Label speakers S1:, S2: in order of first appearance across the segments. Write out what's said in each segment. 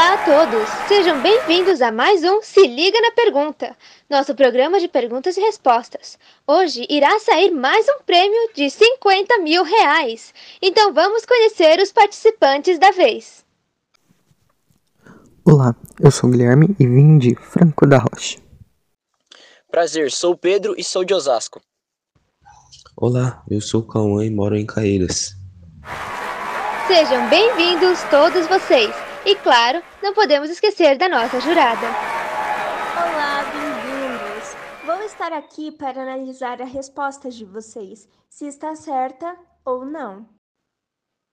S1: Olá a todos! Sejam bem-vindos a mais um Se Liga na Pergunta, nosso programa de perguntas e respostas. Hoje irá sair mais um prêmio de 50 mil reais. Então vamos conhecer os participantes da vez.
S2: Olá, eu sou o Guilherme e vim de Franco da Rocha.
S3: Prazer, sou o Pedro e sou de Osasco.
S4: Olá, eu sou o Cauã e moro em Caeiras.
S1: Sejam bem-vindos todos vocês. E claro, não podemos esquecer da nossa jurada.
S5: Olá, bem-vindos! Vou estar aqui para analisar a resposta de vocês, se está certa ou não.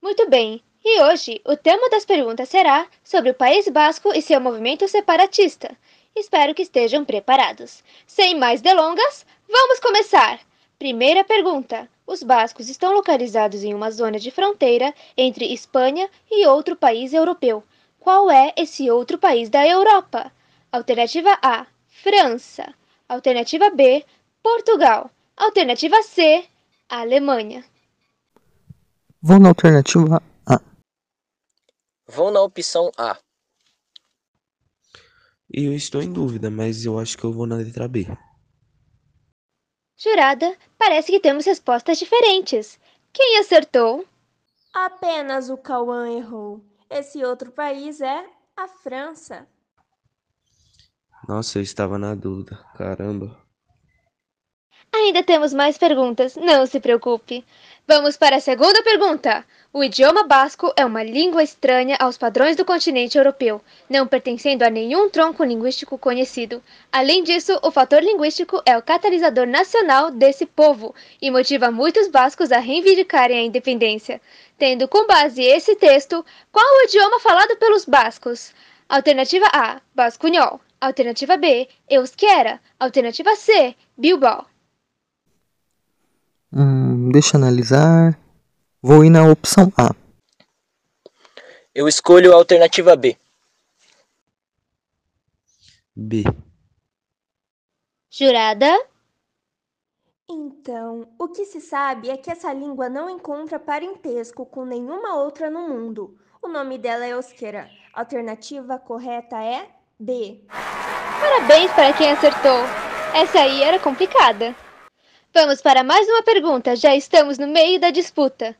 S1: Muito bem, e hoje o tema das perguntas será sobre o País Basco e seu movimento separatista. Espero que estejam preparados. Sem mais delongas, vamos começar! Primeira pergunta: Os bascos estão localizados em uma zona de fronteira entre Espanha e outro país europeu. Qual é esse outro país da Europa? Alternativa A: França. Alternativa B: Portugal. Alternativa C: Alemanha.
S2: Vou na alternativa A.
S3: Vou na opção A.
S4: Eu estou em dúvida, mas eu acho que eu vou na letra B.
S1: Jurada, parece que temos respostas diferentes. Quem acertou?
S5: Apenas o Cauã errou. Esse outro país é a França.
S4: Nossa, eu estava na dúvida. Caramba.
S1: Ainda temos mais perguntas, não se preocupe. Vamos para a segunda pergunta. O idioma basco é uma língua estranha aos padrões do continente europeu, não pertencendo a nenhum tronco linguístico conhecido. Além disso, o fator linguístico é o catalisador nacional desse povo e motiva muitos bascos a reivindicarem a independência. Tendo com base esse texto, qual o idioma falado pelos bascos? Alternativa A, bascunhol. Alternativa B, euskera. Alternativa C, bilbao.
S2: Hum, deixa eu analisar. Vou ir na opção A.
S3: Eu escolho a alternativa B.
S4: B.
S1: Jurada?
S5: Então, o que se sabe é que essa língua não encontra parentesco com nenhuma outra no mundo. O nome dela é euskera. A alternativa correta é B.
S1: Parabéns para quem acertou. Essa aí era complicada. Vamos para mais uma pergunta, já estamos no meio da disputa.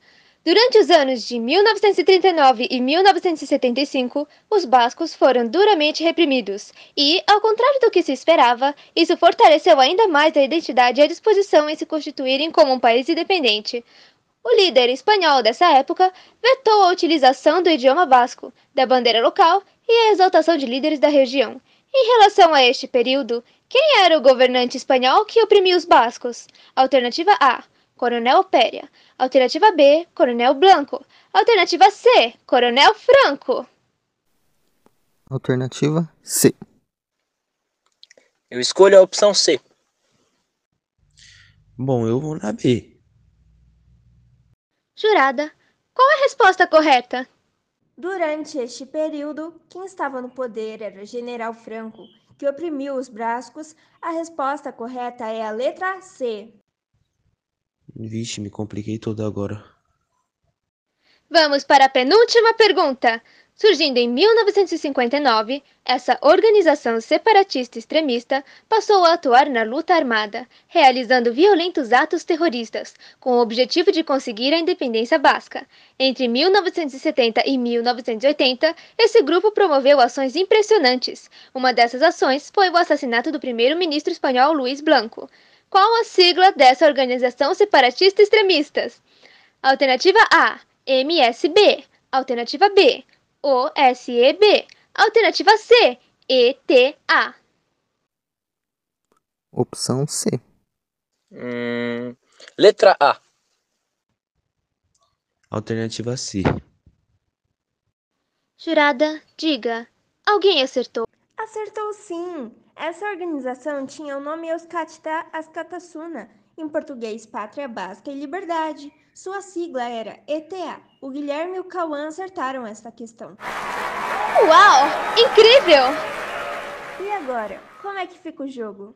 S1: Durante os anos de 1939 e 1975, os bascos foram duramente reprimidos, e, ao contrário do que se esperava, isso fortaleceu ainda mais a identidade e a disposição em se constituírem como um país independente. O líder espanhol dessa época vetou a utilização do idioma basco, da bandeira local e a exaltação de líderes da região. Em relação a este período, quem era o governante espanhol que oprimiu os bascos? Alternativa A: Coronel Péria. Alternativa B: Coronel Blanco. Alternativa C: Coronel Franco.
S2: Alternativa C.
S3: Eu escolho a opção C.
S4: Bom, eu vou na B.
S1: Jurada, qual a resposta correta?
S5: Durante este período, quem estava no poder era o General Franco, que oprimiu os bascos. A resposta correta é a letra C.
S4: Vixe, me compliquei todo agora.
S1: Vamos para a penúltima pergunta. Surgindo em 1959, essa organização separatista extremista passou a atuar na luta armada, realizando violentos atos terroristas, com o objetivo de conseguir a independência basca. Entre 1970 e 1980, esse grupo promoveu ações impressionantes. Uma dessas ações foi o assassinato do primeiro-ministro espanhol Luís Blanco. Qual a sigla dessa organização separatista extremista? Alternativa A, MSB. Alternativa B, OSEB. Alternativa C, ETA.
S2: Opção C.
S3: Hum, letra A.
S4: Alternativa C.
S1: Jurada, diga. Alguém acertou?
S5: Acertou sim! Essa organização tinha o nome Euskatita Askatasuna, em português Pátria Basca e Liberdade. Sua sigla era ETA. O Guilherme e o Cauã acertaram esta questão.
S1: Uau! Incrível!
S5: E agora, como é que fica o jogo?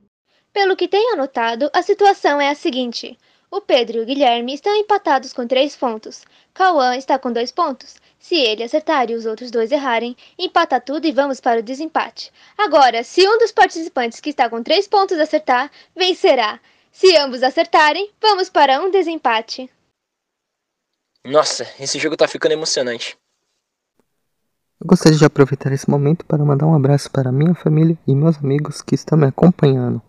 S1: Pelo que tenho anotado, a situação é a seguinte: o Pedro e o Guilherme estão empatados com três pontos. Cauã está com dois pontos. Se ele acertar e os outros dois errarem, empata tudo e vamos para o desempate. Agora, se um dos participantes que está com três pontos acertar, vencerá. Se ambos acertarem, vamos para um desempate.
S3: Nossa, esse jogo tá ficando emocionante.
S2: Eu gostaria de aproveitar esse momento para mandar um abraço para minha família e meus amigos que estão me acompanhando.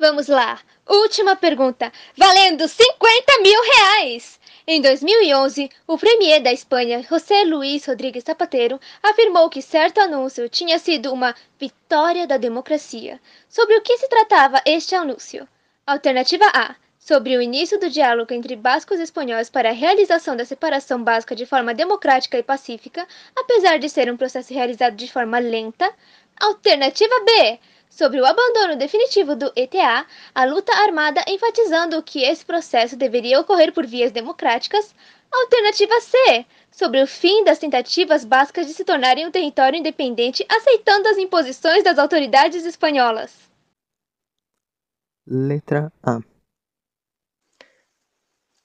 S1: Vamos lá. Última pergunta. Valendo 50 mil reais! Em 2011, o premier da Espanha, José Luís Rodríguez Zapatero, afirmou que certo anúncio tinha sido uma vitória da democracia. Sobre o que se tratava este anúncio? Alternativa A. Sobre o início do diálogo entre bascos e espanhóis para a realização da separação básica de forma democrática e pacífica, apesar de ser um processo realizado de forma lenta. Alternativa B sobre o abandono definitivo do ETA, a luta armada enfatizando que esse processo deveria ocorrer por vias democráticas. Alternativa C, sobre o fim das tentativas bascas de se tornarem um território independente, aceitando as imposições das autoridades espanholas.
S2: Letra A.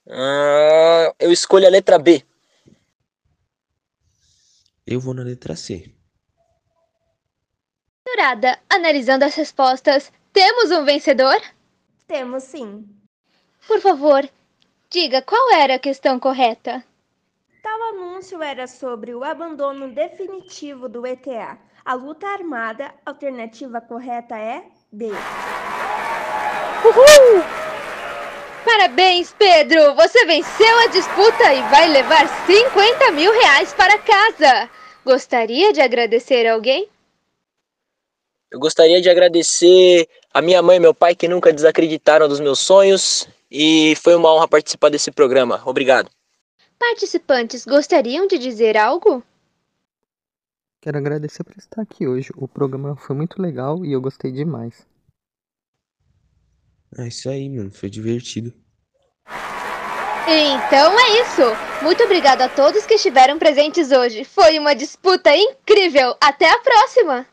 S3: Ah, eu escolho a letra B.
S4: Eu vou na letra C.
S1: Dourada, analisando as respostas, temos um vencedor?
S5: Temos sim.
S1: Por favor, diga qual era a questão correta.
S5: Tal anúncio era sobre o abandono definitivo do ETA. A luta armada, alternativa correta é B.
S1: Uhul! Parabéns, Pedro! Você venceu a disputa e vai levar 50 mil reais para casa! Gostaria de agradecer alguém?
S3: Eu gostaria de agradecer a minha mãe e meu pai que nunca desacreditaram dos meus sonhos e foi uma honra participar desse programa. Obrigado.
S1: Participantes gostariam de dizer algo?
S2: Quero agradecer por estar aqui hoje. O programa foi muito legal e eu gostei demais.
S4: É isso aí, mano. Foi divertido.
S1: Então é isso! Muito obrigado a todos que estiveram presentes hoje. Foi uma disputa incrível! Até a próxima!